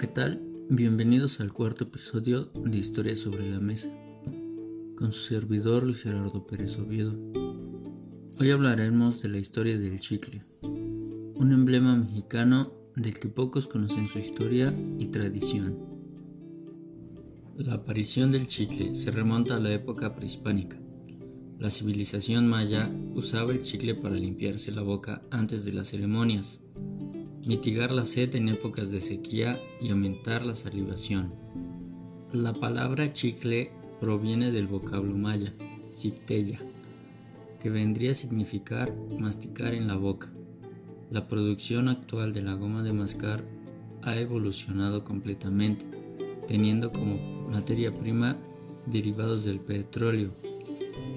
¿qué tal? Bienvenidos al cuarto episodio de Historia sobre la Mesa, con su servidor Luis Gerardo Pérez Oviedo. Hoy hablaremos de la historia del chicle, un emblema mexicano del que pocos conocen su historia y tradición. La aparición del chicle se remonta a la época prehispánica. La civilización maya usaba el chicle para limpiarse la boca antes de las ceremonias mitigar la sed en épocas de sequía y aumentar la salivación. La palabra chicle proviene del vocablo maya, ciptella, que vendría a significar masticar en la boca. La producción actual de la goma de mascar ha evolucionado completamente, teniendo como materia prima derivados del petróleo,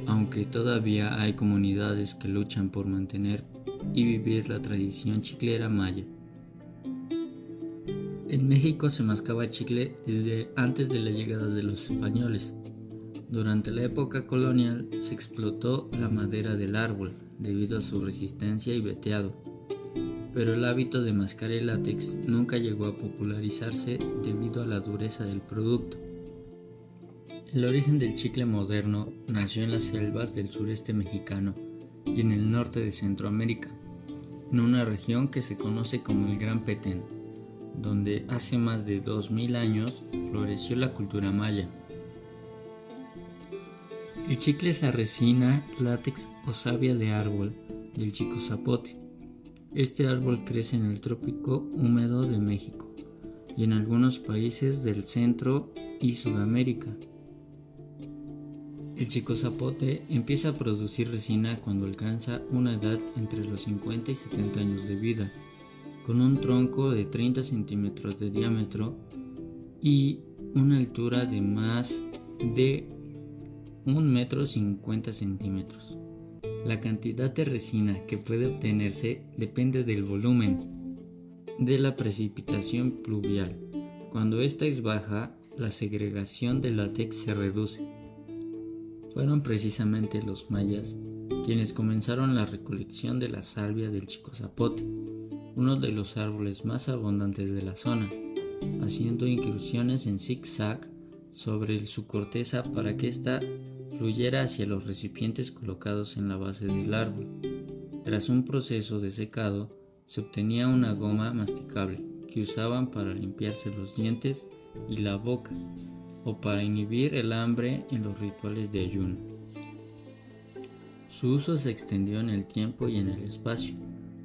aunque todavía hay comunidades que luchan por mantener y vivir la tradición chiclera maya. En México se mascaba chicle desde antes de la llegada de los españoles. Durante la época colonial se explotó la madera del árbol debido a su resistencia y veteado, pero el hábito de mascar el látex nunca llegó a popularizarse debido a la dureza del producto. El origen del chicle moderno nació en las selvas del sureste mexicano y en el norte de Centroamérica, en una región que se conoce como el Gran Petén, donde hace más de 2000 años floreció la cultura maya. El chicle es la resina, látex o savia de árbol del chico zapote. Este árbol crece en el trópico húmedo de México y en algunos países del Centro y Sudamérica. El chico zapote empieza a producir resina cuando alcanza una edad entre los 50 y 70 años de vida, con un tronco de 30 centímetros de diámetro y una altura de más de 1 metro 50 centímetros. La cantidad de resina que puede obtenerse depende del volumen de la precipitación pluvial. Cuando esta es baja, la segregación de látex se reduce fueron precisamente los mayas quienes comenzaron la recolección de la salvia del chico zapote, uno de los árboles más abundantes de la zona, haciendo incursiones en zigzag sobre su corteza para que ésta fluyera hacia los recipientes colocados en la base del árbol. Tras un proceso de secado, se obtenía una goma masticable que usaban para limpiarse los dientes y la boca o para inhibir el hambre en los rituales de ayuno. Su uso se extendió en el tiempo y en el espacio,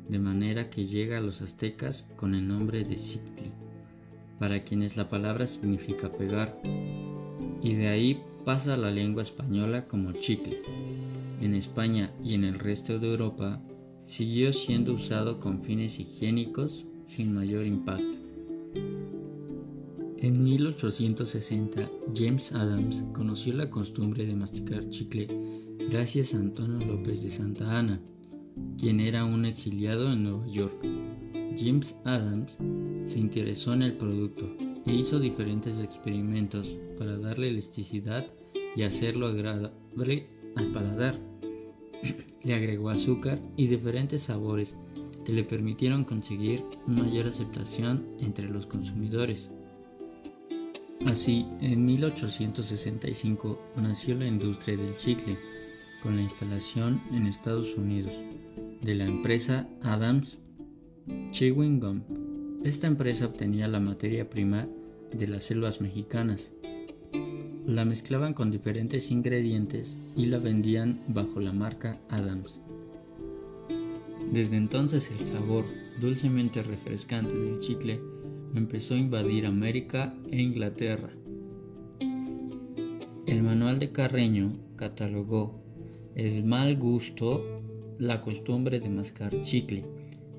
de manera que llega a los aztecas con el nombre de Citli, para quienes la palabra significa pegar, y de ahí pasa a la lengua española como chicle. En España y en el resto de Europa siguió siendo usado con fines higiénicos sin mayor impacto. En 1860, James Adams conoció la costumbre de masticar chicle gracias a Antonio López de Santa Ana, quien era un exiliado en Nueva York. James Adams se interesó en el producto e hizo diferentes experimentos para darle elasticidad y hacerlo agradable al paladar. le agregó azúcar y diferentes sabores que le permitieron conseguir mayor aceptación entre los consumidores. Así, en 1865 nació la industria del chicle, con la instalación en Estados Unidos de la empresa Adams Chewing Gum. Esta empresa obtenía la materia prima de las selvas mexicanas, la mezclaban con diferentes ingredientes y la vendían bajo la marca Adams. Desde entonces el sabor dulcemente refrescante del chicle empezó a invadir América e Inglaterra. El manual de Carreño catalogó el mal gusto, la costumbre de mascar chicle,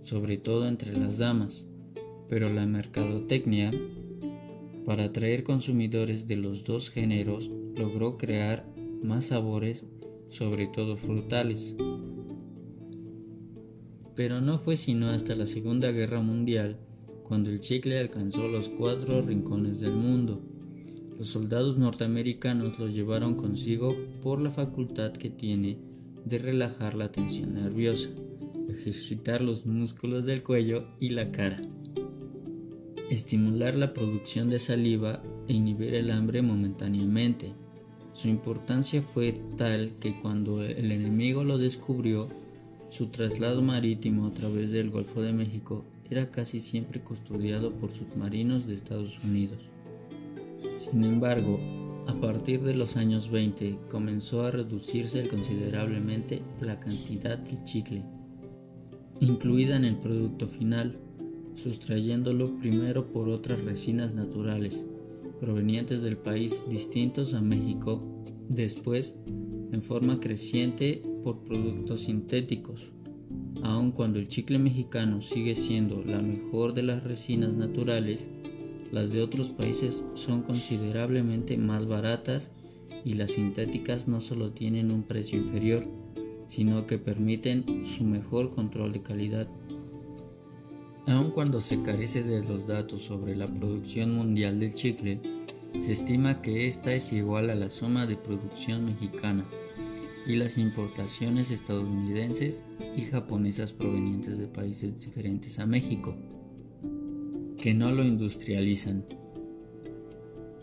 sobre todo entre las damas, pero la mercadotecnia, para atraer consumidores de los dos géneros, logró crear más sabores, sobre todo frutales. Pero no fue sino hasta la Segunda Guerra Mundial cuando el chicle alcanzó los cuatro rincones del mundo. Los soldados norteamericanos lo llevaron consigo por la facultad que tiene de relajar la tensión nerviosa, ejercitar los músculos del cuello y la cara. estimular la producción de saliva e inhibir el hambre momentáneamente. Su importancia fue tal que cuando el enemigo lo descubrió, su traslado marítimo a través del Golfo de México era casi siempre custodiado por submarinos de Estados Unidos. Sin embargo, a partir de los años 20 comenzó a reducirse considerablemente la cantidad de chicle incluida en el producto final, sustrayéndolo primero por otras resinas naturales provenientes del país distintos a México, después en forma creciente por productos sintéticos. Aun cuando el chicle mexicano sigue siendo la mejor de las resinas naturales, las de otros países son considerablemente más baratas y las sintéticas no solo tienen un precio inferior, sino que permiten su mejor control de calidad. Aun cuando se carece de los datos sobre la producción mundial del chicle, se estima que esta es igual a la suma de producción mexicana y las importaciones estadounidenses y japonesas provenientes de países diferentes a México, que no lo industrializan.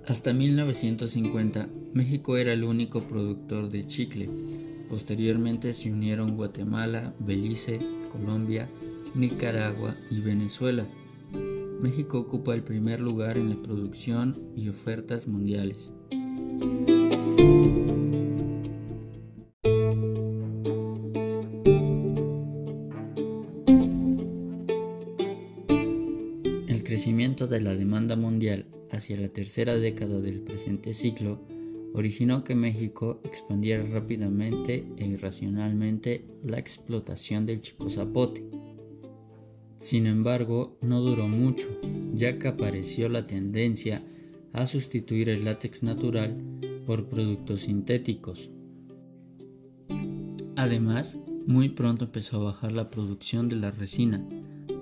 Hasta 1950, México era el único productor de chicle. Posteriormente se unieron Guatemala, Belice, Colombia, Nicaragua y Venezuela. México ocupa el primer lugar en la producción y ofertas mundiales. De la demanda mundial hacia la tercera década del presente ciclo originó que México expandiera rápidamente e irracionalmente la explotación del chico zapote sin embargo, no duró mucho, ya que apareció la tendencia a sustituir el látex natural por productos sintéticos. Además, muy pronto empezó a bajar la producción de la resina,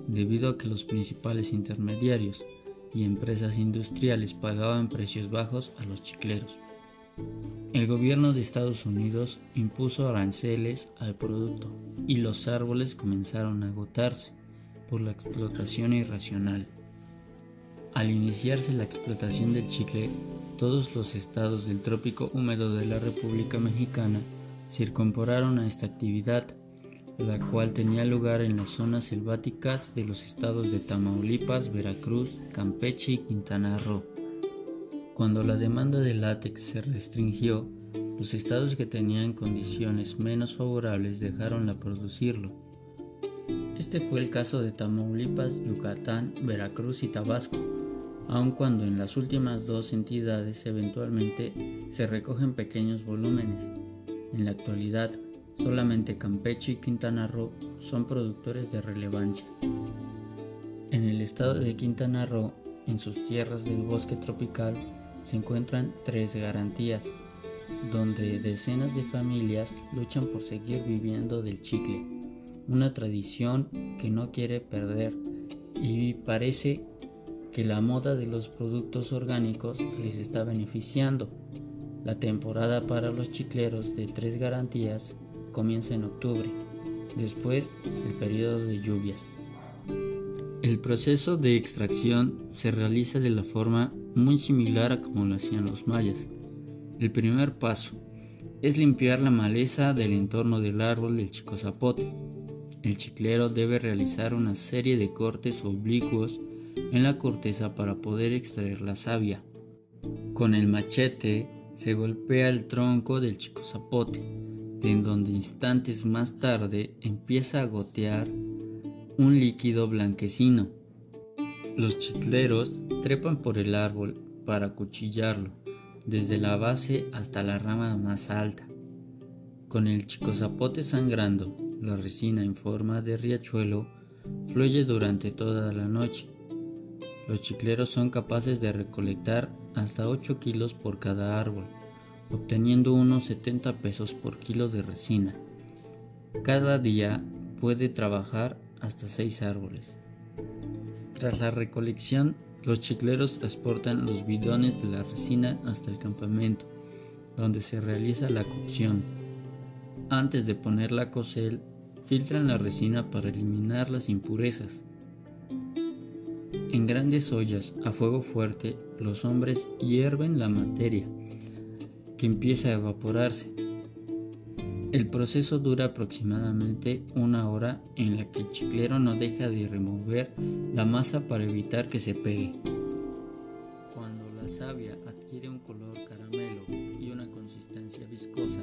debido a que los principales intermediarios y empresas industriales pagaban precios bajos a los chicleros. El gobierno de Estados Unidos impuso aranceles al producto y los árboles comenzaron a agotarse por la explotación irracional. Al iniciarse la explotación del chicle, todos los estados del trópico húmedo de la República Mexicana se incorporaron a esta actividad, la cual tenía lugar en las zonas selváticas de los estados de Tamaulipas, Veracruz, Campeche y Quintana Roo. Cuando la demanda de látex se restringió, los estados que tenían condiciones menos favorables dejaron de producirlo este fue el caso de Tamaulipas, Yucatán, Veracruz y Tabasco, aun cuando en las últimas dos entidades eventualmente se recogen pequeños volúmenes. En la actualidad, solamente Campeche y Quintana Roo son productores de relevancia. En el estado de Quintana Roo, en sus tierras del bosque tropical, se encuentran tres garantías, donde decenas de familias luchan por seguir viviendo del chicle una tradición que no quiere perder y parece que la moda de los productos orgánicos les está beneficiando. La temporada para los chicleros de tres garantías comienza en octubre, después el periodo de lluvias. El proceso de extracción se realiza de la forma muy similar a como lo hacían los mayas. El primer paso es limpiar la maleza del entorno del árbol del chico zapote el chiclero debe realizar una serie de cortes oblicuos en la corteza para poder extraer la savia. Con el machete se golpea el tronco del chico zapote, en donde instantes más tarde empieza a gotear un líquido blanquecino. Los chicleros trepan por el árbol para cuchillarlo, desde la base hasta la rama más alta. Con el chico zapote sangrando, la resina en forma de riachuelo fluye durante toda la noche. Los chicleros son capaces de recolectar hasta 8 kilos por cada árbol, obteniendo unos 70 pesos por kilo de resina. Cada día puede trabajar hasta 6 árboles. Tras la recolección, los chicleros transportan los bidones de la resina hasta el campamento, donde se realiza la cocción. Antes de ponerla a filtran la resina para eliminar las impurezas. En grandes ollas a fuego fuerte los hombres hierven la materia, que empieza a evaporarse. El proceso dura aproximadamente una hora en la que el chiclero no deja de remover la masa para evitar que se pegue. Cuando la savia adquiere un color caramelo y una consistencia viscosa,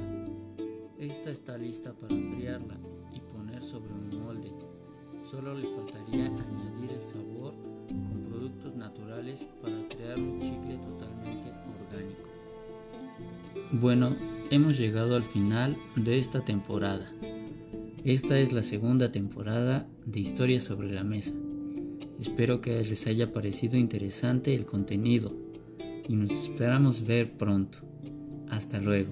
esta está lista para enfriarla y poner sobre un molde. Solo le faltaría añadir el sabor con productos naturales para crear un chicle totalmente orgánico. Bueno, hemos llegado al final de esta temporada. Esta es la segunda temporada de Historias sobre la Mesa. Espero que les haya parecido interesante el contenido y nos esperamos ver pronto. Hasta luego.